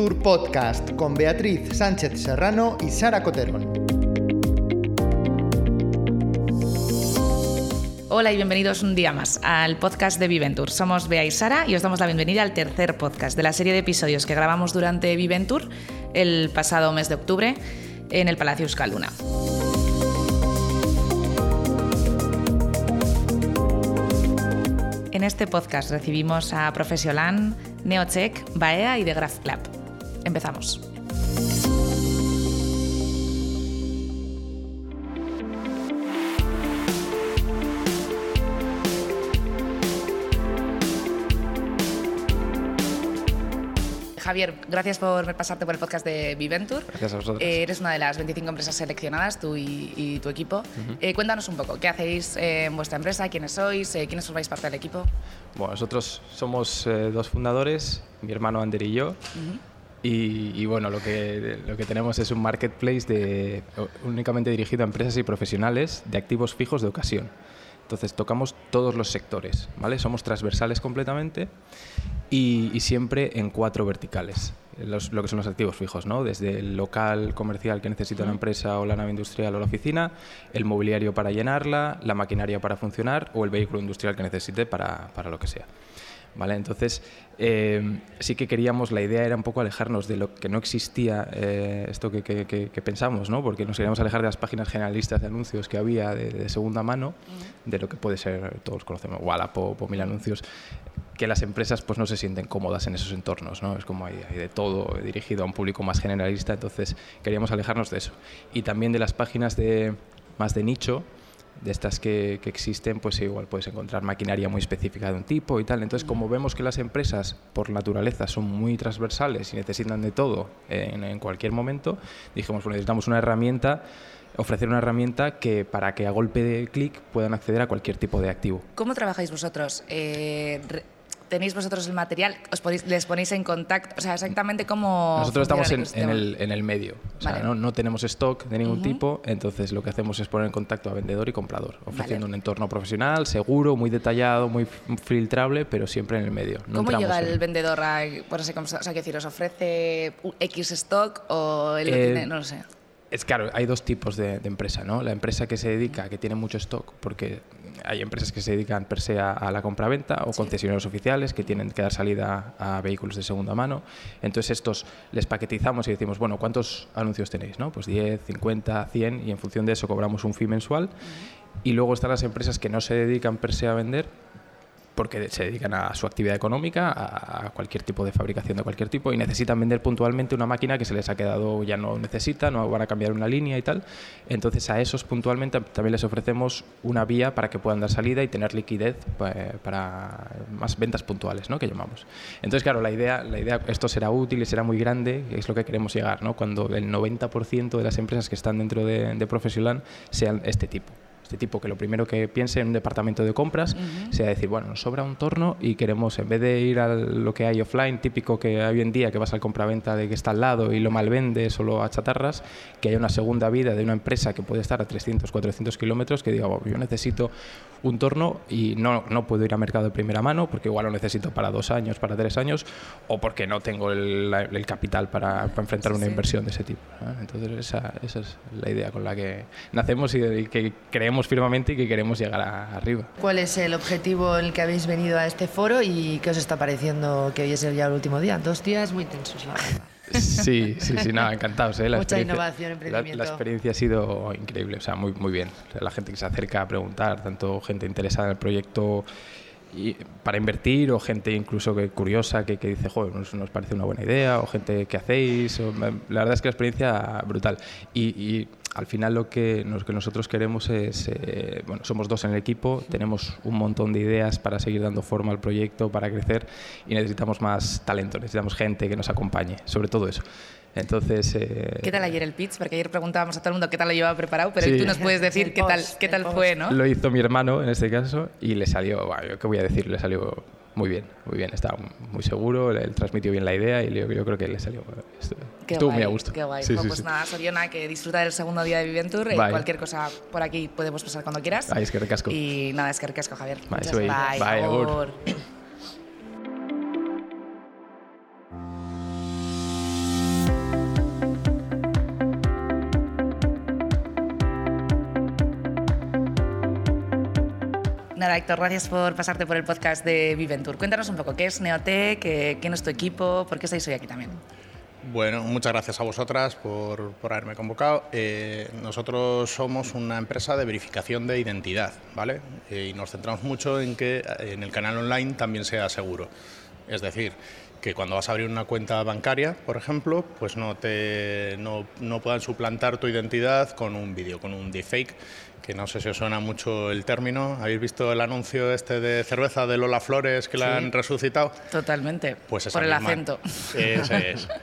Viventur Podcast con Beatriz Sánchez Serrano y Sara Coterón. Hola y bienvenidos un día más al podcast de Viventur. Somos Bea y Sara y os damos la bienvenida al tercer podcast de la serie de episodios que grabamos durante Viventur el pasado mes de octubre en el Palacio Euskalduna. En este podcast recibimos a Profesiolan, Neocheck, Baea y The Graph Club. Empezamos. Javier, gracias por pasarte por el podcast de Viventur. Gracias a vosotros. Eh, eres una de las 25 empresas seleccionadas, tú y, tu equipo. Eh, cuéntanos un poco, ¿qué hacéis en vuestra empresa? ¿Quiénes sois? Eh, ¿Quiénes formáis parte del equipo? Bueno, nosotros somos dos fundadores, mi hermano Ander y yo. Y, bueno, lo que, lo que tenemos es un marketplace de, únicamente dirigido a empresas y profesionales de activos fijos de ocasión. Entonces tocamos todos los sectores, ¿vale? Somos transversales completamente y, siempre en cuatro verticales, lo que son los activos fijos, ¿no? Desde el local comercial que necesita una empresa o la nave industrial o la oficina, el mobiliario para llenarla, la maquinaria para funcionar o el vehículo industrial que necesite para, para lo que sea. ¿Vale? Entonces, eh, sí que queríamos, la idea era un poco alejarnos de lo que no existía, eh, esto que, que, pensamos, ¿no? porque nos queríamos alejar de las páginas generalistas de anuncios que había de, segunda mano, de lo que puede ser, todos conocemos, Wallapop o Mil Anuncios, que las empresas pues no se sienten cómodas en esos entornos, ¿no? Es como hay, de todo dirigido a un público más generalista, entonces queríamos alejarnos de eso. Y también de las páginas de, más de nicho, de estas que, existen, pues igual puedes encontrar maquinaria muy específica de un tipo y tal. Entonces, como vemos que las empresas, por naturaleza, son muy transversales y necesitan de todo en, cualquier momento, dijimos, necesitamos una herramienta ofrecer una herramienta que para que a golpe de clic puedan acceder a cualquier tipo de activo. ¿Cómo trabajáis vosotros? Eh, tenéis vosotros el material, os les ponéis en contacto, o sea, exactamente cómo... Nosotros estamos en, el, en, el, medio, o sea, ¿no? no, tenemos stock de ningún tipo, entonces lo que hacemos es poner en contacto a vendedor y comprador, ofreciendo un entorno profesional, seguro, muy detallado, muy filtrable, pero siempre en el medio. ¿Cómo llega el vendedor a, por así, o sea, decir, os ofrece X stock o él eh, tiene, no lo sé? Es claro, hay dos tipos de, empresa, ¿no? La empresa que se dedica, que tiene mucho stock, porque hay empresas que se dedican per se a, la compraventa o concesionarios oficiales que tienen que dar salida a vehículos de segunda mano. Entonces estos les paquetizamos y decimos, bueno, ¿cuántos anuncios tenéis? No? Pues 10, 50, 100 y en función de eso cobramos un fee mensual. Y luego están las empresas que no se dedican per se a vender, porque se dedican a su actividad económica, a cualquier tipo de fabricación de cualquier tipo y necesitan vender puntualmente una máquina que se les ha quedado ya no necesita, no van a cambiar una línea y tal. Entonces a esos puntualmente también les ofrecemos una vía para que puedan dar salida y tener liquidez pues, para más ventas puntuales, ¿no? que llamamos. Entonces claro, la idea, la idea, esto será útil y será muy grande, es lo que queremos llegar, ¿no? cuando el 90% de las empresas que están dentro de, de Profesional sean este tipo este tipo que lo primero que piense en un departamento de compras sea decir, bueno, nos sobra un torno y queremos, en vez de ir a lo que hay offline, típico que hoy en día, que vas al compraventa de que está al lado y lo malvende solo a chatarras, que haya una segunda vida de una empresa que puede estar a 300, 400 kilómetros, que diga, yo necesito un torno y no, no puedo ir a mercado de primera mano porque igual lo necesito para dos años, para tres años, o porque no tengo el, el capital para, para enfrentar una inversión de ese tipo. Entonces esa, esa, es la idea con la que nacemos y que creemos firmemente y que queremos llegar arriba. ¿Cuál es el objetivo en el que habéis venido a este foro y qué os está pareciendo que hoy es ya el último día? Dos días muy tensos, la verdad. Sí, sí, sí, nada, encantados. ¿eh? La Mucha innovación, emprendimiento. La, la, experiencia ha sido increíble, o sea, muy, muy bien. La gente que se acerca a preguntar, tanto gente interesada en el proyecto y para invertir o gente incluso que curiosa que, que dice, joder, nos, nos, parece una buena idea o gente que hacéis. la verdad es que la experiencia brutal. Y, y al final lo que, lo que nosotros queremos es, eh, bueno, somos dos en el equipo, tenemos un montón de ideas para seguir dando forma al proyecto, para crecer y necesitamos más talento, necesitamos gente que nos acompañe, sobre todo eso. Entonces, eh, ¿Qué tal ayer el pitch? Porque ayer preguntábamos a todo el mundo qué tal lo llevaba preparado, pero tú nos puedes decir qué tal, qué tal fue, ¿no? Lo hizo mi hermano en este caso y le salió, bueno, ¿qué voy a decir? Le salió muy bien, muy bien, estaba muy seguro, él transmitió bien la idea y yo, yo creo que le salió. Estuvo muy a gusto. Qué guay. pues nada, Soriona, que disfruta del segundo día de Viventur. y cualquier cosa por aquí podemos pasar cuando quieras. Ay, es que recasco. Y nada, es que recasco, Javier. Muchas bye. Bye, Nada, Héctor, gracias por pasarte por el podcast de Viventur. Cuéntanos un poco, ¿qué es Neotec? ¿Quién es tu equipo? ¿Por qué estáis hoy aquí también? Bueno, muchas gracias a vosotras por, haberme convocado. Eh, nosotros somos una empresa de verificación de identidad, ¿vale? Eh, y nos centramos mucho en que en el canal online también sea seguro. Es decir, que cuando vas a abrir una cuenta bancaria, por ejemplo, pues no, te, no, no puedan suplantar tu identidad con un vídeo, con un deepfake, que no sé si os suena mucho el término. ¿Habéis visto el anuncio este de cerveza de Lola Flores que la han resucitado? Totalmente. Pues por el acento. Ese es.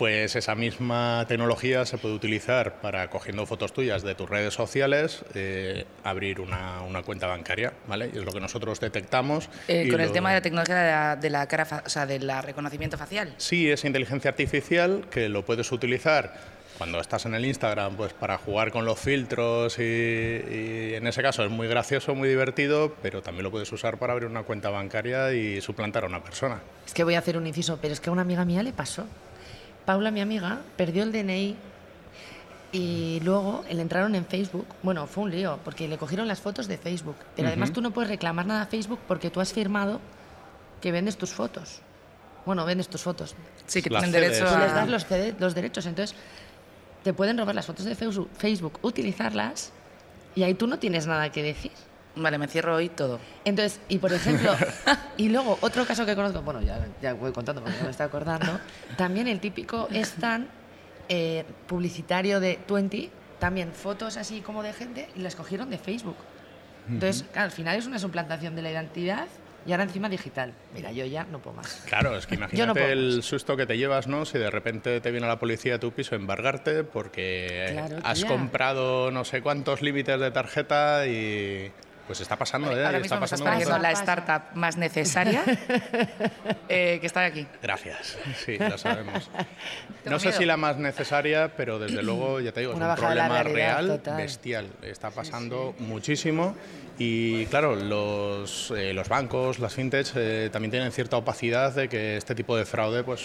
Pues esa misma tecnología se puede utilizar para, cogiendo fotos tuyas de tus redes sociales, eh, abrir una, cuenta bancaria, ¿vale? Y es lo que nosotros detectamos. Eh, con el tema de la tecnología de la, cara, o sea, del reconocimiento facial. Sí, es inteligencia artificial que lo puedes utilizar cuando estás en el Instagram, pues para jugar con los filtros y, y, en ese caso es muy gracioso, muy divertido, pero también lo puedes usar para abrir una cuenta bancaria y suplantar a una persona. Es que voy a hacer un inciso, pero es que a una amiga mía le pasó. Paula, mi amiga, perdió el DNI y luego le entraron en Facebook. Bueno, fue un lío, porque le cogieron las fotos de Facebook. Pero además tú no puedes reclamar nada a Facebook porque tú has firmado que vendes tus fotos. Bueno, vendes tus fotos. Sí, que tienen derecho a... les das los, los derechos. Entonces, te pueden robar las fotos de Facebook, utilizarlas y ahí tú no tienes nada que decir. Vale, me cierro hoy todo. Entonces, y por ejemplo, y luego otro caso que conozco, bueno, ya, ya voy contando porque me estoy acordando, también el típico stand eh, publicitario de 20, también fotos así como de gente y las cogieron de Facebook. Entonces, al final es una suplantación de la identidad y ahora encima digital. Mira, yo ya no puedo más. Claro, es que imagínate el susto que te llevas, ¿no? Si de repente te viene la policía a tu piso a embargarte porque has comprado no sé cuántos límites de tarjeta y pues está pasando, ¿eh? Ahora mismo está pasando la startup más necesaria eh, que está aquí. Gracias, sí, lo sabemos. No sé si la más necesaria, pero desde luego, ya te digo, es un problema real, bestial. Está pasando muchísimo y claro, los, eh, los bancos, las fintechs eh, también tienen cierta opacidad de que este tipo de fraude pues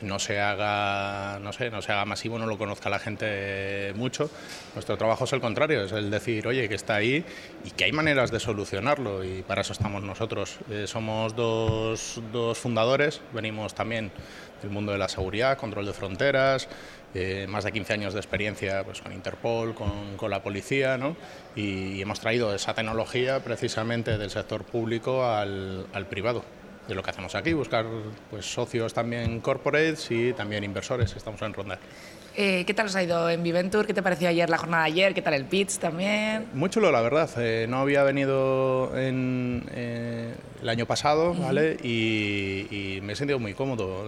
no se haga, no sé, no se haga masivo, no lo conozca la gente mucho. Nuestro trabajo es el contrario, es el decir, oye, que está ahí y que hay maneras de solucionarlo y para eso estamos nosotros. Eh, somos dos, dos, fundadores, venimos también del mundo de la seguridad, control de fronteras, eh, más de 15 años de experiencia pues, con Interpol, con, con la policía, ¿no? y, hemos traído esa tecnología precisamente del sector público al, al privado de lo que hacemos aquí, buscar pues, socios también corporates y también inversores. Estamos en ronda. Eh, ¿Qué tal os ha ido en Viventur? ¿Qué te pareció ayer la jornada de ayer? ¿Qué tal el pitch también? Muy chulo, la verdad. Eh, no había venido en, eh, el año pasado, ¿vale? Y, me he sentido muy cómodo.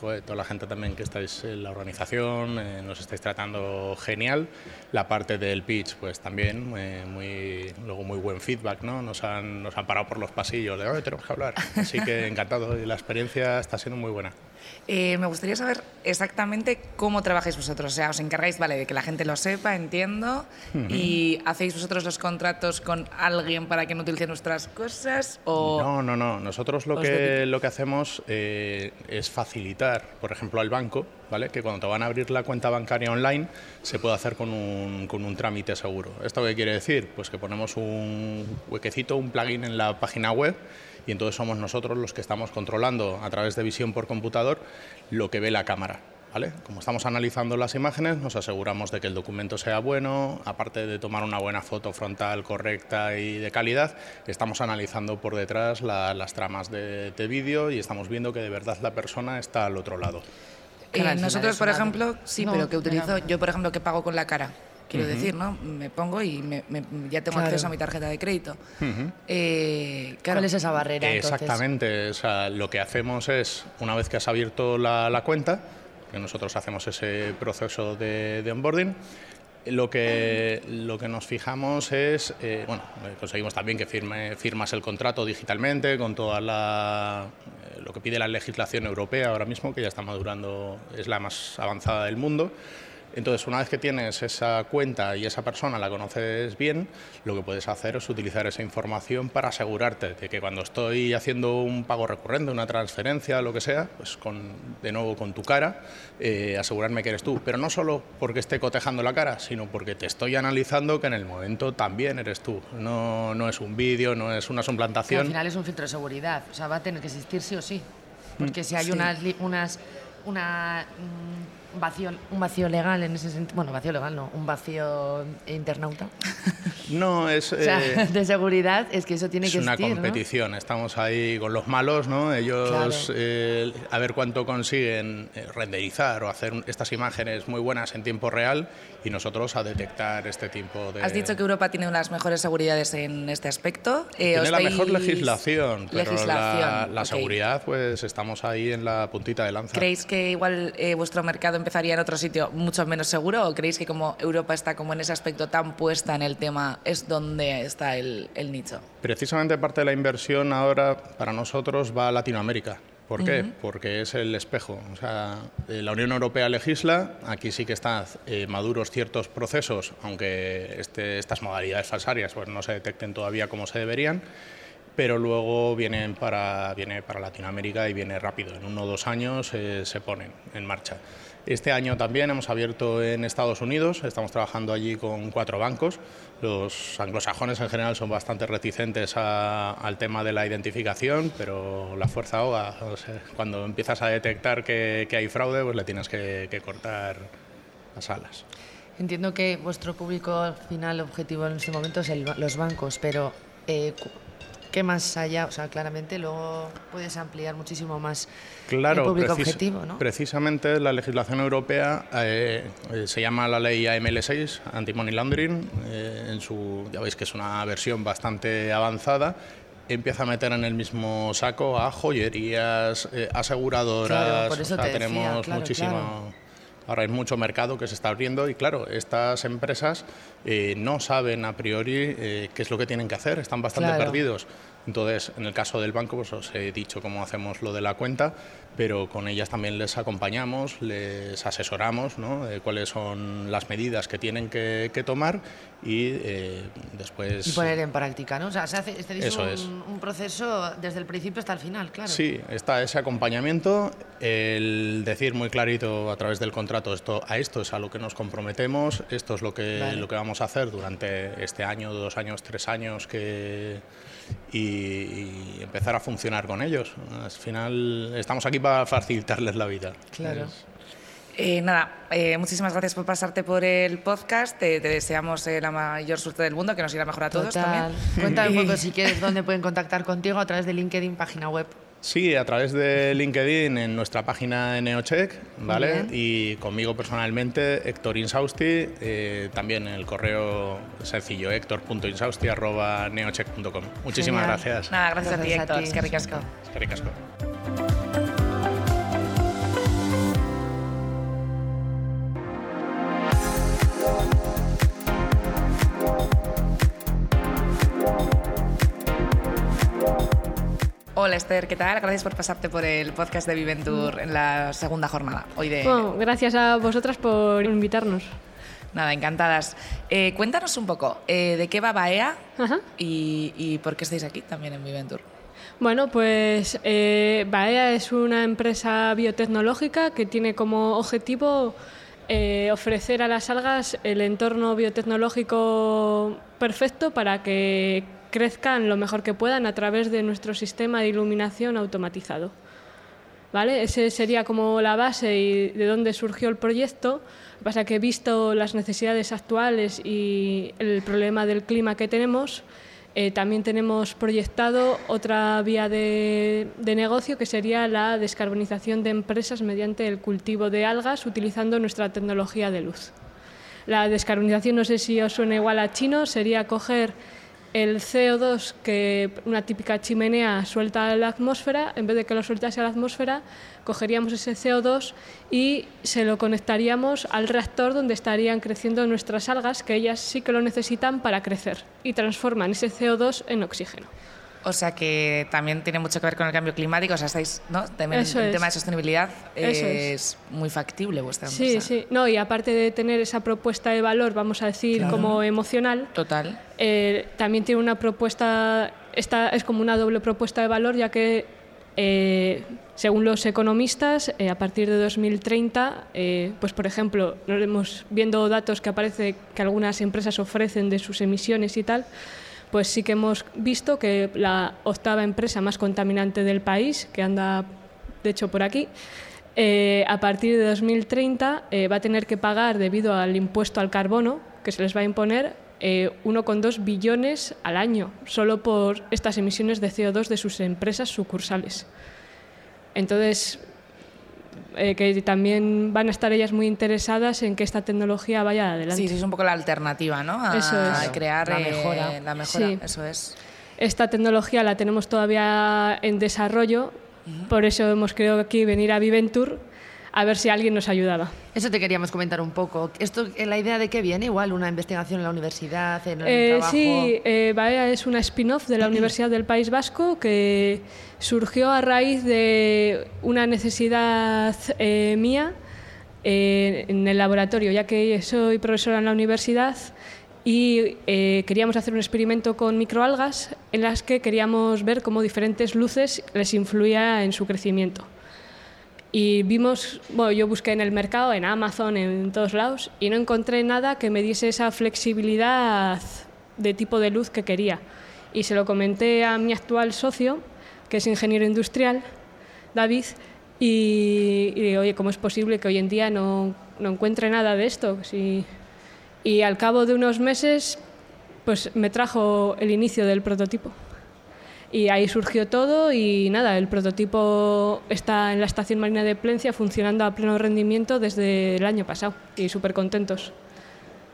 toda la gente también que estáis en la organización, nos estáis tratando genial. La parte del pitch, pues también, muy, luego muy buen feedback, ¿no? Nos han, nos han parado por los pasillos de, hoy tenemos que hablar. Así que encantado la experiencia está siendo muy buena. Eh, me gustaría saber exactamente cómo trabajáis vosotros. O sea, os encargáis, vale, de que la gente lo sepa, entiendo, y hacéis vosotros los contratos con alguien para que no utilice nuestras cosas. O no, no, no. Nosotros lo que lo que hacemos eh, es facilitar, por ejemplo, al banco, ¿vale? Que cuando te van a abrir la cuenta bancaria online se puede hacer con un, con un trámite seguro. ¿Esto qué quiere decir? Pues que ponemos un huequecito, un plugin en la página web y entonces somos nosotros los que estamos controlando a través de visión por computador lo que ve la cámara. ¿Vale? Como estamos analizando las imágenes, nos aseguramos de que el documento sea bueno, aparte de tomar una buena foto frontal correcta y de calidad, estamos analizando por detrás las tramas de, vídeo y estamos viendo que de verdad la persona está al otro lado. Eh, nosotros, por ejemplo, sí, pero que utilizo, yo por ejemplo, que pago con la cara quiero decir, ¿no? Me pongo y ya tengo acceso a mi tarjeta de crédito. Eh, ¿Cuál es esa barrera? Exactamente, o sea, lo que hacemos es, una vez que has abierto la, cuenta, que nosotros hacemos ese proceso de, onboarding, lo que, lo que nos fijamos es, eh, bueno, conseguimos también que firme, firmas el contrato digitalmente con toda la, eh, lo que pide la legislación europea ahora mismo, que ya está madurando, es la más avanzada del mundo Entonces, una vez que tienes esa cuenta y esa persona la conoces bien, lo que puedes hacer es utilizar esa información para asegurarte de que cuando estoy haciendo un pago recurrente, una transferencia, lo que sea, pues con, de nuevo con tu cara, eh, asegurarme que eres tú. Pero no solo porque esté cotejando la cara, sino porque te estoy analizando que en el momento también eres tú. No, no es un vídeo, no es una suplantación. al final es un filtro de seguridad, o sea, va a tener que existir sí o sí. Porque si hay unas, unas una mm, vacío, un vacío legal en ese sentido. Bueno, vacío legal no, un vacío internauta. No, es. Eh, de seguridad, es que eso tiene que Es una competición, estamos ahí con los malos, ¿no? Ellos eh, a ver cuánto consiguen eh, renderizar o hacer estas imágenes muy buenas en tiempo real y nosotros a detectar este tipo de. Has dicho que Europa tiene unas mejores seguridades en este aspecto. tiene la mejor legislación, pero la, seguridad, pues estamos ahí en la puntita de lanza. ¿Creéis que igual vuestro mercado empezaría en otro sitio mucho menos seguro o creéis que como Europa está como en ese aspecto tan puesta en el tema es donde está el, nicho? Precisamente parte de la inversión ahora para nosotros va a Latinoamérica. ¿Por qué? Porque es el espejo. O sea, eh, la Unión Europea legisla, aquí sí que están eh, maduros ciertos procesos, aunque este, estas modalidades falsarias pues, no se detecten todavía como se deberían, pero luego vienen para, viene para Latinoamérica y viene rápido. En uno o dos años eh, se ponen en marcha. Este año también hemos abierto en Estados Unidos, estamos trabajando allí con cuatro bancos. Los anglosajones en general son bastante reticentes al tema de la identificación, pero la fuerza ahoga. cuando empiezas a detectar que, hay fraude, pues le tienes que, cortar las alas. Entiendo que vuestro público final objetivo en este momento es los bancos, pero eh, ¿Qué más allá? O sea, claramente luego puedes ampliar muchísimo más claro, el público objetivo, ¿no? Precisamente la legislación europea eh, eh, se llama la ley AML6, Anti-Money Laundering, eh, en su, ya veis que es una versión bastante avanzada, empieza a meter en el mismo saco a joyerías, aseguradoras, por eso tenemos muchísimo... Ahora hay mucho mercado que se está abriendo y claro, estas empresas eh, no saben a priori eh, qué es lo que tienen que hacer, están bastante perdidos. Entonces, en el caso del banco, pues os he dicho cómo hacemos lo de la cuenta, pero con ellas también les acompañamos, les asesoramos ¿no? de cuáles son las medidas que tienen que, tomar y eh, después... Y poner en práctica, ¿no? O sea, se hace Eso un, es. un proceso desde el principio hasta el final, claro. Sí, está ese acompañamiento, el decir muy clarito a través del contrato esto, a esto es a lo que nos comprometemos, esto es lo que, lo que vamos a hacer durante este año, dos años, tres años que y, empezar a funcionar con ellos. Al final estamos aquí para facilitarles la vida. Claro. Eh, nada, eh, muchísimas gracias por pasarte por el podcast. Te, deseamos eh, la mayor suerte del mundo, que nos irá mejor a todos también. Cuéntame un poco si quieres dónde pueden contactar contigo a través de LinkedIn, página web. Sí, a través de LinkedIn en nuestra página de Neocheck, ¿vale? Y conmigo personalmente, Héctor Insausti, eh, también en el correo sencillo, héctor.insausti.neocheck.com. Muchísimas gracias. Nada, gracias, a ti, Héctor. Es que ricasco. Es que ricasco. Hola Esther, ¿qué tal? Gracias por pasarte por el podcast de Viventur en la segunda jornada. Hoy de... gracias a vosotras por invitarnos. Nada, encantadas. Eh, cuéntanos un poco, eh, ¿de qué va Baea y, por qué estáis aquí también en Viventur? Bueno, pues eh, Baea es una empresa biotecnológica que tiene como objetivo ofrecer a las algas el entorno biotecnológico perfecto para que crezcan lo mejor que puedan a través de nuestro sistema de iluminación automatizado. ¿Vale? Ese sería como la base y de dónde surgió el proyecto. Pasa que visto las necesidades actuales y el problema del clima que tenemos, eh, también tenemos proyectado otra vía de, de, negocio que sería la descarbonización de empresas mediante el cultivo de algas utilizando nuestra tecnología de luz. La descarbonización, no sé si os suena igual a chino, sería coger el CO2 que una típica chimenea suelta a la atmósfera, en vez de que lo sueltase a la atmósfera, cogeríamos ese CO2 y se lo conectaríamos al reactor donde estarían creciendo nuestras algas, que ellas sí que lo necesitan para crecer, y transforman ese CO2 en oxígeno. O sea que también tiene mucho que ver con el cambio climático, o sea, estáis, ¿no? También el tema de sostenibilidad es, muy factible vuestra empresa. Sí, sí, no, y aparte de tener esa propuesta de valor, vamos a decir, como emocional, total. Eh, también tiene una propuesta, esta es como una doble propuesta de valor, ya que eh, según los economistas, eh, a partir de 2030, pues por ejemplo, nos vemos viendo datos que aparece que algunas empresas ofrecen de sus emisiones y tal, pues sí que hemos visto que la octava empresa más contaminante del país, que anda de hecho por aquí, eh, a partir de 2030 eh, va a tener que pagar, debido al impuesto al carbono que se les va a imponer, 1,2 eh, billones al año, solo por estas emisiones de CO2 de sus empresas sucursales. Entonces, eh, que también van a estar ellas muy interesadas en que esta tecnología vaya adelante. Sí, sí es un poco la alternativa, ¿no? A, eso es. crear la eh, mejora. la mejora, eso es. Esta tecnología la tenemos todavía en desarrollo, por eso hemos querido aquí venir a Viventur a ver si alguien nos ayudaba. Eso te queríamos comentar un poco. ¿Esto, ¿La idea de qué viene? Igual, una investigación en la universidad, en el eh, trabajo... Sí, eh, es una spin-off de la Universidad del País Vasco que surgió a raíz de una necesidad eh, mía eh, en el laboratorio, ya que soy profesora en la universidad y queríamos hacer un experimento con microalgas en las que queríamos ver cómo diferentes luces les influía en su crecimiento. Y vimos, bueno, yo busqué en el mercado, en Amazon, en todos lados, y no encontré nada que me diese esa flexibilidad de tipo de luz que quería. Y se lo comenté a mi actual socio, que es ingeniero industrial, David, y, y oye, ¿cómo es posible que hoy en día no, no encuentre nada de esto? Y al cabo de unos meses, pues me trajo el inicio del prototipo. Y ahí surgió todo y nada, el prototipo está en la estación marina de Plencia funcionando a pleno rendimiento desde el año pasado y súper contentos.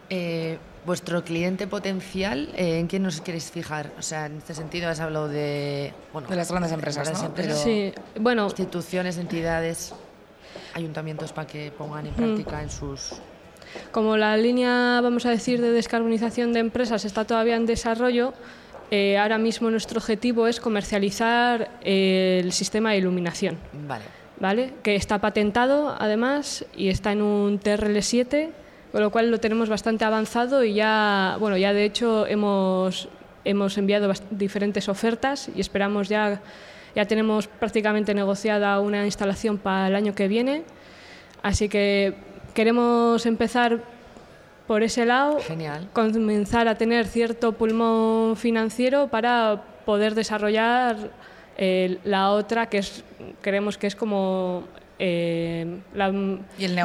Eh, vuestro cliente potencial, eh, ¿en quién nos queréis fijar? O sea, en este sentido has hablado de, bueno, de las grandes empresas, ¿no? sí, bueno, instituciones, entidades, ayuntamientos para que pongan en mm. práctica en sus como la línea, vamos a decir, de descarbonización de empresas está todavía en desarrollo, eh, ahora mismo nuestro objetivo es comercializar eh, el sistema de iluminación. Vale. ¿Vale? Que está patentado además y está en un TRL7, con lo cual lo tenemos bastante avanzado y ya, bueno, ya de hecho hemos, hemos enviado diferentes ofertas y esperamos ya, ya tenemos prácticamente negociada una instalación para el año que viene. Así que queremos empezar por ese lado, comenzar a tener cierto pulmón financiero para poder desarrollar eh, la otra, que es, creemos que es como eh, la,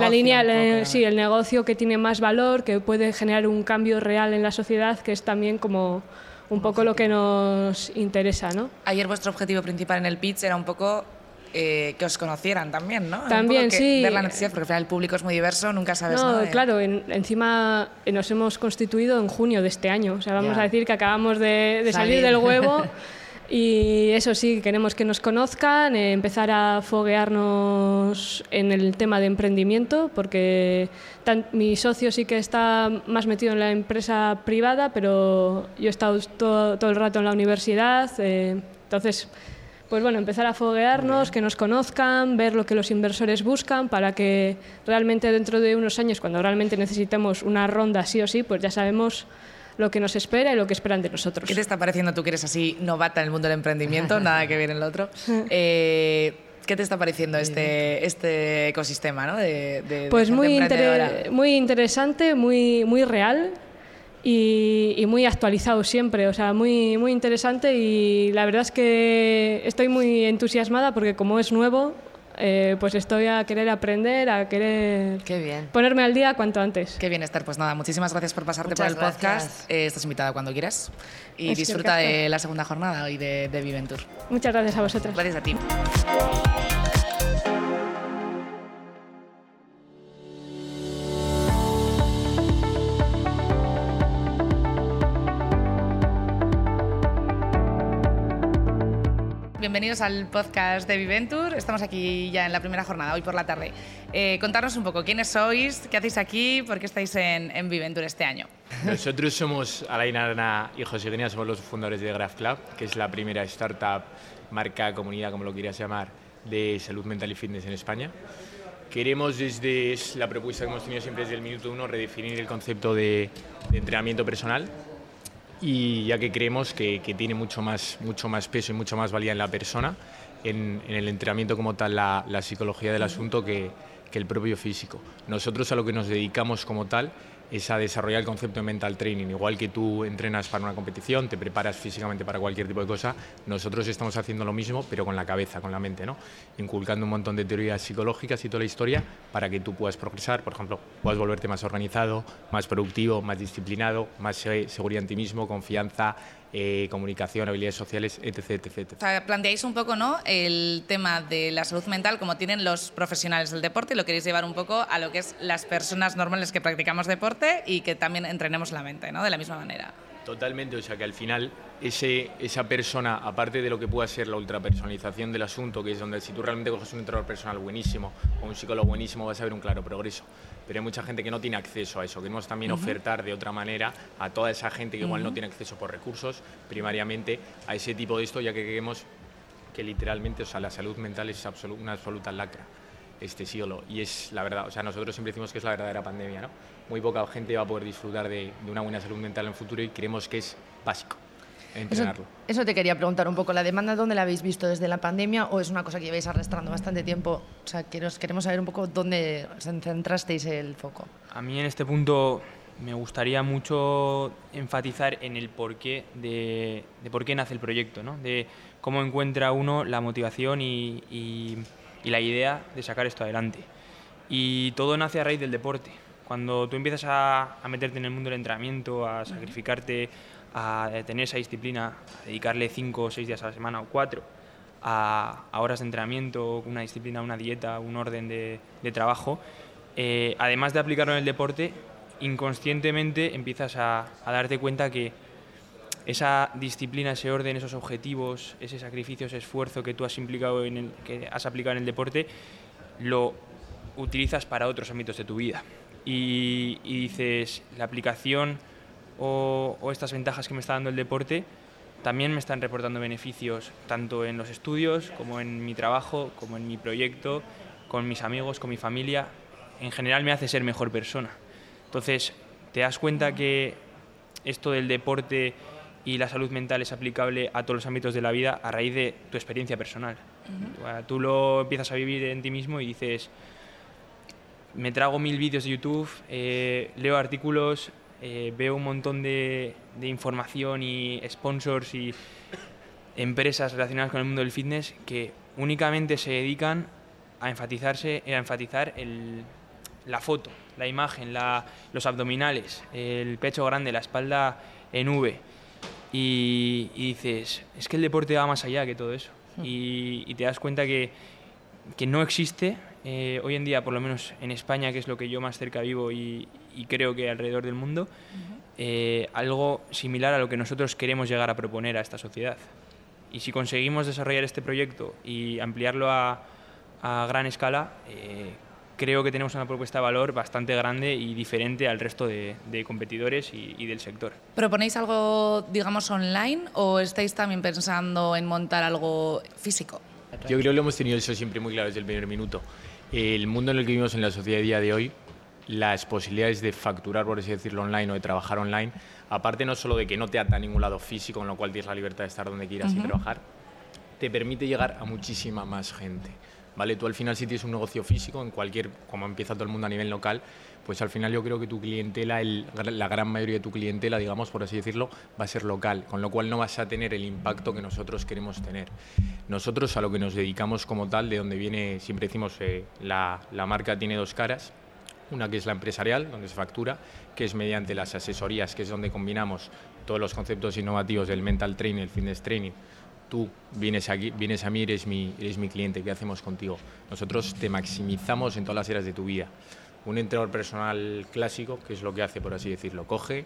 línea, sí, el negocio que tiene más valor, que puede generar un cambio real en la sociedad, que es también como un poco lo que nos interesa, ¿no? Ayer vuestro objetivo principal en el pitch era un poco eh, que os conocieran también, ¿no? También, sí. Ver la necesidad, porque al final el público es muy diverso, nunca sabes no, claro, encima eh, nos hemos constituido en junio de este año. O sea, vamos a decir que acabamos de, salir. del huevo. Y eso sí, queremos que nos conozcan, eh, empezar a foguearnos en el tema de emprendimiento, porque mi socio sí que está más metido en la empresa privada, pero yo he estado todo, todo el rato en la universidad, entonces pues bueno, empezar a foguearnos, que nos conozcan, ver lo que los inversores buscan para que realmente dentro de unos años, cuando realmente necesitemos una ronda sí o sí, pues ya sabemos lo que nos espera y lo que esperan de nosotros. ¿Qué te está pareciendo tú que eres así novata en el mundo del emprendimiento? Nada que ver en el otro. Eh, ¿Qué te está pareciendo este, este ecosistema ¿no? de, Pues muy, muy interesante, muy, muy real y, muy actualizado siempre, o sea, muy, muy interesante y la verdad es que estoy muy entusiasmada porque como es nuevo, eh, pues estoy a querer aprender, a querer ponerme al día cuanto antes. Qué bien, Esther. Pues nada, muchísimas gracias por pasarte por el podcast. Eh, estás invitada cuando quieras y disfruta de la segunda jornada hoy de, de Viventur. Muchas gracias a vosotros. Gracias a ti. Bienvenidos al podcast de Viventur. Estamos aquí ya en la primera jornada, hoy por la tarde. Eh, contarnos un poco quiénes sois, qué hacéis aquí, por qué estáis en, en Viventur este año. Nosotros somos Alain Arana y José Genia, somos los fundadores de Graph Club, que es la primera startup, marca, comunidad, como lo quieras llamar, de salud mental y fitness en España. Queremos desde la propuesta que hemos tenido siempre desde el minuto uno redefinir el concepto de, entrenamiento personal y ya que creemos que, tiene mucho más, mucho más peso y mucho más valía en la persona, en, el entrenamiento como tal, la, psicología del asunto que, que el propio físico. Nosotros a lo que nos dedicamos como tal es desarrollar el concepto de mental training. Igual que tú entrenas para una competición, te preparas físicamente para cualquier tipo de cosa, nosotros estamos haciendo lo mismo, pero con la cabeza, con la mente, ¿no? Inculcando un montón de teorías psicológicas y toda la historia para que tú puedas progresar, por ejemplo, puedas volverte más organizado, más productivo, más disciplinado, más seguridad en ti mismo, confianza, eh, comunicación, habilidades sociales, etc. planteáis un poco ¿no? el tema de la salud mental como tienen los profesionales del deporte y lo queréis llevar un poco a lo que es las personas normales que practicamos deporte y que también entrenemos la mente, ¿no? de la misma manera. Totalmente, o sea que al final ese, esa persona, aparte de lo que pueda ser la ultrapersonalización del asunto, que es donde si tú realmente coges un entrenador personal buenísimo o un psicólogo buenísimo vas a ver un claro progreso. Pero hay mucha gente que no tiene acceso a eso. Queremos también ofertar de otra manera a toda esa gente que igual no tiene acceso por recursos, primariamente a ese tipo de esto, ya que creemos que literalmente, o sea, la salud mental es una absoluta lacra este siglo. Y es la verdad, o sea, nosotros siempre decimos que es la verdadera pandemia, ¿no? Muy poca gente va a poder disfrutar de, una buena salud mental en el futuro y creemos que es básico. Entrenarlo. Eso, te quería preguntar un poco, ¿la demanda dónde la habéis visto desde la pandemia o es una cosa que lleváis arrastrando bastante tiempo? O sea, queremos saber un poco dónde centrasteis el foco. A mí en este punto me gustaría mucho enfatizar en el porqué de, de por qué nace el proyecto, ¿no? de cómo encuentra uno la motivación y y la idea de sacar esto adelante. Y todo nace a raíz del deporte. Cuando tú empiezas a, meterte en el mundo del entrenamiento, a sacrificarte, a tener esa disciplina, a dedicarle cinco o seis días a la semana o cuatro a, horas de entrenamiento, una disciplina, una dieta, un orden de, trabajo, eh, además de aplicarlo en el deporte, inconscientemente empiezas a, a darte cuenta que esa disciplina, ese orden, esos objetivos, ese sacrificio, ese esfuerzo que tú has implicado en el, que has aplicado en el deporte, lo utilizas para otros ámbitos de tu vida. Y, dices, la aplicación o, estas ventajas que me está dando el deporte también me están reportando beneficios tanto en los estudios como en mi trabajo, como en mi proyecto, con mis amigos, con mi familia. En general me hace ser mejor persona. Entonces, te das cuenta que esto del deporte y la salud mental es aplicable a todos los ámbitos de la vida a raíz de tu experiencia personal. Tú lo empiezas a vivir en ti mismo y dices, me trago mil vídeos de YouTube, eh, leo artículos, eh, veo un montón de, información y sponsors y empresas relacionadas con el mundo del fitness que únicamente se dedican a enfatizarse, a enfatizar la foto, la imagen, los abdominales, el pecho grande, la espalda en V y, dices, es que el deporte va más allá que todo eso. Hmm. Y, te das cuenta que, que no existe eh, hoy en día, por lo menos en España, que es lo que yo más cerca vivo y, creo que alrededor del mundo, eh, algo similar a lo que nosotros queremos llegar a proponer a esta sociedad. Y si conseguimos desarrollar este proyecto y ampliarlo a, a gran escala, eh, creo que tenemos una propuesta de valor bastante grande y diferente al resto de, competidores y, del sector. ¿Proponéis algo, digamos, online o estáis también pensando en montar algo físico? Yo creo que lo hemos tenido eso siempre muy claro desde el primer minuto. El mundo en el que vivimos en la sociedad a día de hoy, las posibilidades de facturar, por así decirlo, online o de trabajar online, aparte no solo de que no te ata a ningún lado físico, con lo cual tienes la libertad de estar donde quieras y trabajar, te permite llegar a muchísima más gente. Tú al final si tienes un negocio físico, en cualquier, como empieza todo el mundo a nivel local, pues al final yo creo que tu clientela, la gran mayoría de tu clientela, digamos, por así decirlo, va a ser local, con lo cual no vas a tener el impacto que nosotros queremos tener. Nosotros a lo que nos dedicamos como tal, de donde viene, siempre decimos, eh, la, la marca tiene dos caras, una que es la empresarial, donde se factura, que es mediante las asesorías, que es donde combinamos todos los conceptos innovativos del mental training, el fitness training, tú vienes, aquí, vienes a mí, eres mi, eres mi cliente, ¿qué hacemos contigo? Nosotros te maximizamos en todas las áreas de tu vida. Un entrenador personal clásico, que es lo que hace, por así decirlo, coge,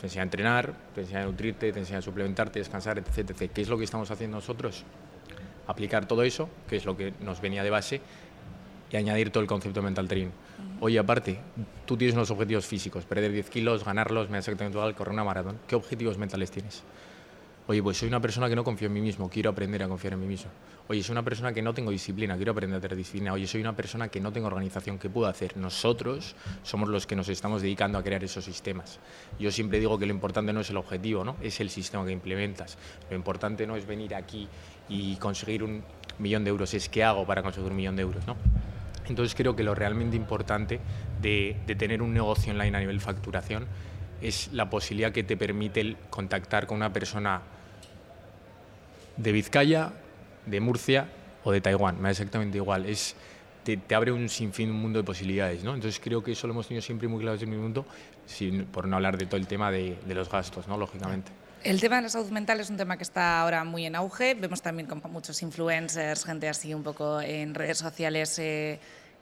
te enseña a entrenar, te enseña a nutrirte, te enseña a suplementarte, descansar, etc, etc. ¿Qué es lo que estamos haciendo nosotros? aplicar todo eso, que es lo que nos venía de base, y añadir todo el concepto de mental training. Oye, aparte, tú tienes unos objetivos físicos, perder 10 kilos, ganarlos, me da exactamente igual, correr una maratón. ¿Qué objetivos mentales tienes? Oye, pues soy una persona que no confío en mí mismo, quiero aprender a confiar en mí mismo. Oye, soy una persona que no tengo disciplina, quiero aprender a tener disciplina. Oye, soy una persona que no tengo organización, ¿qué puedo hacer? Nosotros somos los que nos estamos dedicando a crear esos sistemas. Yo siempre digo que lo importante no es el objetivo, ¿no? es el sistema que implementas. Lo importante no es venir aquí y conseguir un millón de euros, es qué hago para conseguir un millón de euros. ¿no? Entonces creo que lo realmente importante de, de tener un negocio online a nivel facturación es la posibilidad que te permite contactar con una persona de Vizcaya, de Murcia o de Taiwán, me da exactamente igual. Es, te, abre un sinfín, un mundo de posibilidades. ¿no? Entonces creo que eso lo hemos tenido siempre muy claro desde mi mundo, sin, por no hablar de todo el tema de, los gastos, ¿no? lógicamente. El tema de la salud mental es un tema que está ahora muy en auge. Vemos también como muchos influencers, gente así un poco en redes sociales. Eh,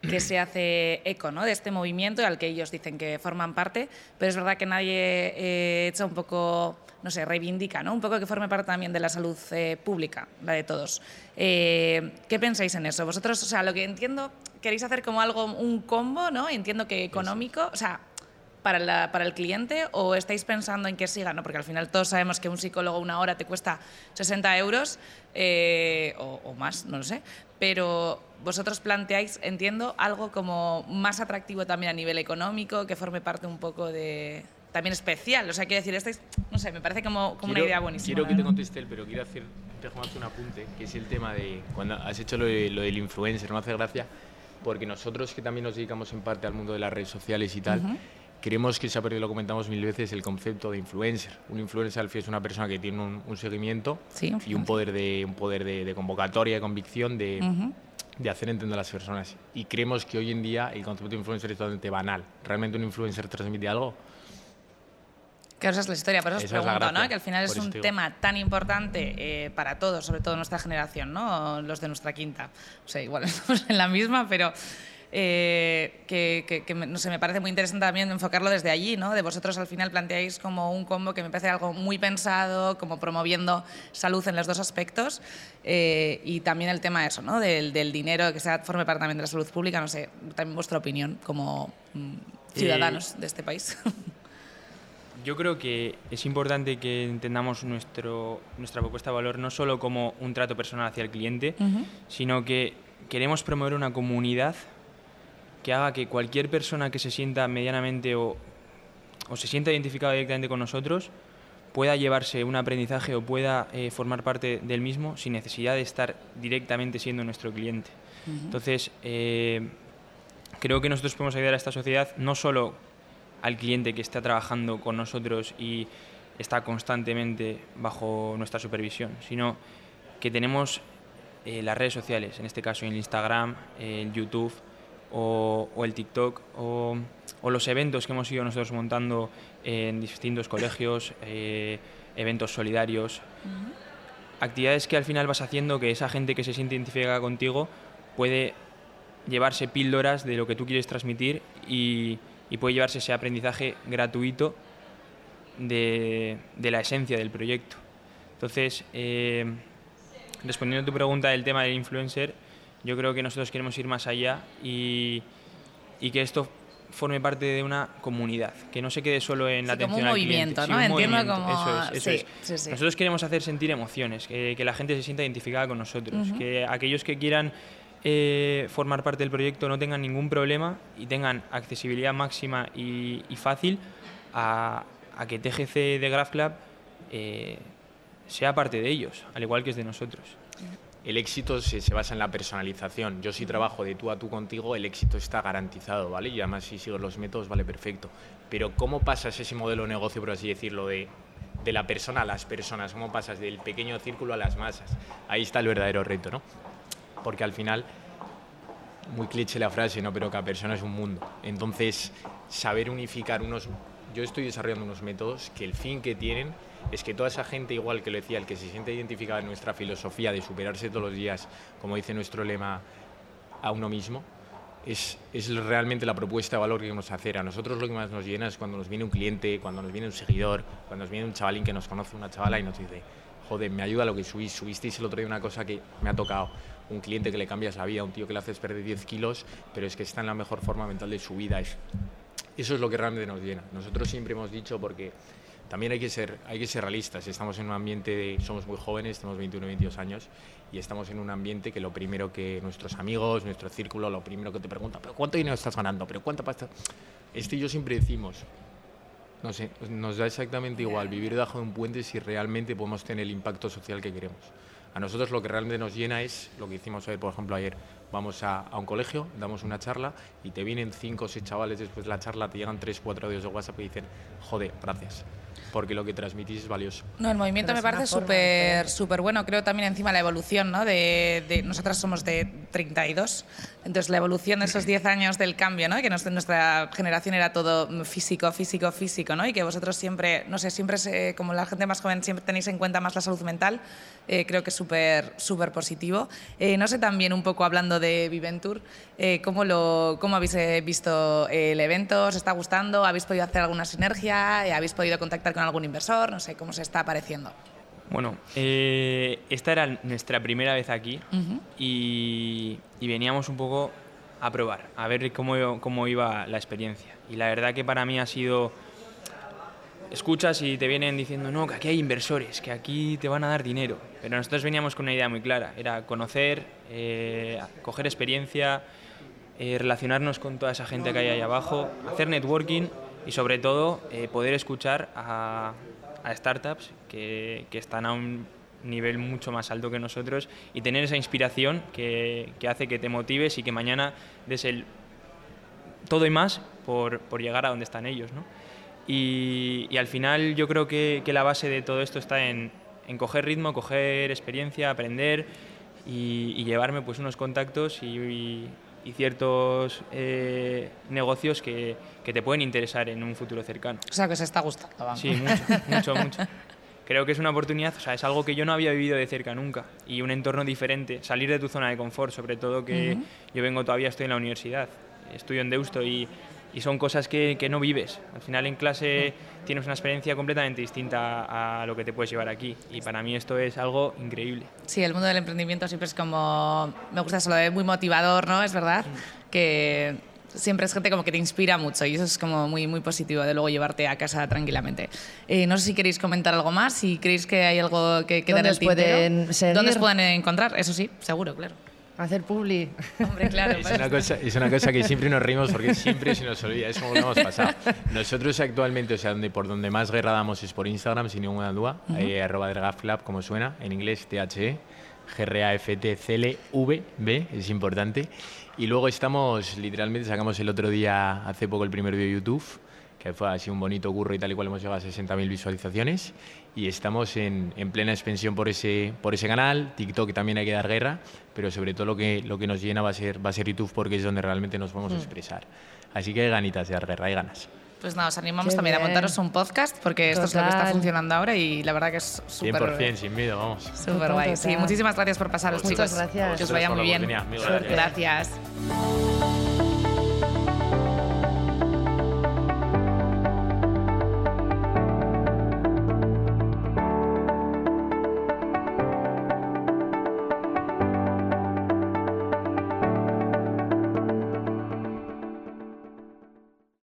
que se hace eco ¿no? de este movimiento al que ellos dicen que forman parte, pero es verdad que nadie eh, echa un poco no sé, reivindica, ¿no? Un poco que forme parte también de la salud eh, pública, la de todos. Eh, ¿Qué pensáis en eso? Vosotros, o sea, lo que entiendo, queréis hacer como algo, un combo, ¿no? Entiendo que económico, o sea, para, para, el cliente o estáis pensando en que siga? ¿no? Porque al final todos sabemos que un psicólogo una hora te cuesta 60 euros eh, o, o, más, no lo sé. Pero vosotros planteáis, entiendo, algo como más atractivo también a nivel económico, que forme parte un poco de, también especial. O sea, quiero decir, este no sé, me parece como, como una idea buenísima. Quiero que te conteste él, pero quiero hacer, déjame hacer un apunte, que es el tema de cuando has hecho lo, lo del influencer, me hace gracia, porque nosotros que también nos dedicamos en parte al mundo de las redes sociales y tal, creemos que se ha perdido, lo comentamos mil veces, el concepto de influencer. Un influencer al fin es una persona que tiene un, seguimiento y un poder, de, un poder de, convocatoria, de convicción, de, de hacer entender a las personas. Y creemos que hoy en día el concepto de influencer es totalmente banal. ¿Realmente un influencer transmite algo? Que esa es la historia, pero eso os pregunto, ¿no? Que al final es un tema tan importante eh, para todos, sobre todo nuestra generación, ¿no? Los de nuestra quinta. O sea, igual estamos en la misma, pero eh, que, no sé, me parece muy interesante también enfocarlo desde allí, ¿no? De vosotros al final planteáis como un combo que me parece algo muy pensado, como promoviendo salud en los dos aspectos eh, y también el tema de eso, ¿no? Del, del, dinero, que sea, forme parte también de la salud pública, no sé, también vuestra opinión como mm, ciudadanos de este país. Yo creo que es importante que entendamos nuestro, nuestra propuesta de valor no solo como un trato personal hacia el cliente, sino que queremos promover una comunidad que haga que cualquier persona que se sienta medianamente o, o se sienta identificada directamente con nosotros pueda llevarse un aprendizaje o pueda eh, formar parte del mismo sin necesidad de estar directamente siendo nuestro cliente. Entonces, eh, creo que nosotros podemos ayudar a esta sociedad no solo al cliente que está trabajando con nosotros y está constantemente bajo nuestra supervisión, sino que tenemos eh, las redes sociales, en este caso el Instagram, el YouTube o, el TikTok o, los eventos que hemos ido nosotros montando en distintos colegios, eh, eventos solidarios, actividades que al final vas haciendo que esa gente que se siente identificada contigo puede llevarse píldoras de lo que tú quieres transmitir y, y puede llevarse ese aprendizaje gratuito de, de la esencia del proyecto. Entonces, eh, respondiendo a tu pregunta del tema del influencer, yo creo que nosotros queremos ir más allá y, y que esto forme parte de una comunidad, que no se quede solo en la atención como un movimiento, ¿no? Entiendo como... Eso es, eso es. Nosotros queremos hacer sentir emociones, que, que, la gente se sienta identificada con nosotros, que aquellos que quieran eh, formar parte del proyecto no tengan ningún problema y tengan accesibilidad máxima y, fácil a, que TGC de Graph Club eh, sea parte de ellos, al igual que es de nosotros. El éxito se, basa en la personalización. Yo si trabajo de tú a tú contigo, el éxito está garantizado, ¿vale? Y además si sigo los métodos, vale, perfecto. Pero ¿cómo pasas ese modelo de negocio, por así decirlo, de, de la persona a las personas? ¿Cómo pasas del pequeño círculo a las masas? Ahí está el verdadero reto, ¿no? porque al final, muy cliché la frase, ¿no? pero cada persona es un mundo. Entonces, saber unificar unos... Yo estoy desarrollando unos métodos que el fin que tienen es que toda esa gente, igual que lo decía, el que se siente identificada en nuestra filosofía de superarse todos los días, como dice nuestro lema, a uno mismo, es, es, realmente la propuesta de valor que queremos hacer. A nosotros lo que más nos llena es cuando nos viene un cliente, cuando nos viene un seguidor, cuando nos viene un chavalín que nos conoce, una chavala y nos dice, joder, me ayuda lo que subís. Subisteis el otro día una cosa que me ha tocado. Un cliente que le cambias la vida, un tío que le haces perder 10 kilos, pero es que está en la mejor forma mental de su vida. eso es lo que realmente nos llena. Nosotros siempre hemos dicho, porque también hay que ser, hay que ser realistas. Estamos en un ambiente, somos muy jóvenes, tenemos 21, 22 años, y estamos en un ambiente que lo primero que nuestros amigos, nuestro círculo, lo primero que te preguntan, ¿pero cuánto dinero estás ganando? ¿Pero cuánta pasta? Este y yo siempre decimos, no sé, nos da exactamente igual vivir debajo de un puente si realmente podemos tener el impacto social que queremos. A nosotros lo que realmente nos llena es lo que hicimos hoy, por ejemplo, ayer. Vamos a, a un colegio, damos una charla y te vienen cinco o seis chavales después de la charla, te llegan tres, cuatro audios de WhatsApp y dicen, joder, gracias porque lo que transmitís es valioso. No, el movimiento me parece súper súper bueno. Creo también encima la evolución, ¿no? De, de, nosotras somos de 32, entonces la evolución de esos 10 años del cambio, ¿no? Que nuestra generación era todo físico, físico, físico, ¿no? Y que vosotros siempre, no sé, siempre, como la gente más joven, siempre tenéis en cuenta más la salud mental. Eh, creo que es súper súper positivo. Eh, no sé también un poco hablando de Viventur, eh, ¿cómo, lo, ¿cómo habéis visto el evento? ¿Os está gustando? ¿Habéis podido hacer alguna sinergia? ¿Habéis podido contactar con algún inversor? No sé, ¿cómo se está apareciendo? Bueno, esta era nuestra primera vez aquí y, y, veníamos un poco a probar, a ver cómo, cómo iba la experiencia. Y la verdad que para mí ha sido escuchas y te vienen diciendo, no, que aquí hay inversores, que aquí te van a dar dinero. Pero nosotros veníamos con una idea muy clara, era conocer, eh, coger experiencia, eh, relacionarnos con toda esa gente que hay ahí abajo, hacer networking y sobre todo eh, poder escuchar a, startups que, que, están a un nivel mucho más alto que nosotros y tener esa inspiración que, que hace que te motives y que mañana des el todo y más por, por llegar a donde están ellos. ¿no? Y, al final yo creo que, la base de todo esto está en, coger ritmo, coger experiencia, aprender y, llevarme pues unos contactos y, ciertos eh, negocios que, te pueden interesar en un futuro cercano. O sea, que se está gustando. Vamos. Sí, mucho, mucho, mucho. Creo que es una oportunidad, o sea, es algo que yo no había vivido de cerca nunca y un entorno diferente, salir de tu zona de confort, sobre todo que yo vengo todavía, estoy en la universidad, estudio en Deusto y y son cosas que, que, no vives. Al final en clase tienes una experiencia completamente distinta a lo que te puedes llevar aquí y para mí esto es algo increíble. Sí, el mundo del emprendimiento siempre es como, me gusta eso, lo de muy motivador, ¿no? Es verdad que siempre es gente como que te inspira mucho y eso es como muy, muy positivo de luego llevarte a casa tranquilamente. Eh, no sé si queréis comentar algo más, si creéis que hay algo que queda en el tintero. Pueden seguir? ¿Dónde os pueden encontrar? Eso sí, seguro, claro. Hacer publi. Hombre, claro. es, una cosa, es una cosa que siempre nos rimos porque siempre se nos olvida. Es como lo hemos pasado. Nosotros actualmente, o sea, donde, por donde más guerra damos es por Instagram, sin ninguna duda. Uh -huh. arroba Club, como suena, en inglés, THE. G-R-A-F-T-C-L-V-B, es importante. Y luego estamos, literalmente, sacamos el otro día, hace poco, el primer vídeo de YouTube que fue así un bonito curro y tal y cual hemos llegado a 60.000 visualizaciones y estamos en, en, plena expansión por ese, por ese canal, TikTok también hay que dar guerra, pero sobre todo lo que, lo que nos llena va a, ser, va a ser YouTube porque es donde realmente nos vamos a mm. expresar. Así que hay ganitas de dar guerra, hay ganas. Pues nada, os animamos también a montaros un podcast porque esto es lo que está funcionando ahora y la verdad que es súper... 100% sin miedo, vamos. Súper guay. Sí, muchísimas gracias por pasaros, Muchas chicos. gracias. Que os vaya muy bien. Gracias. gracias.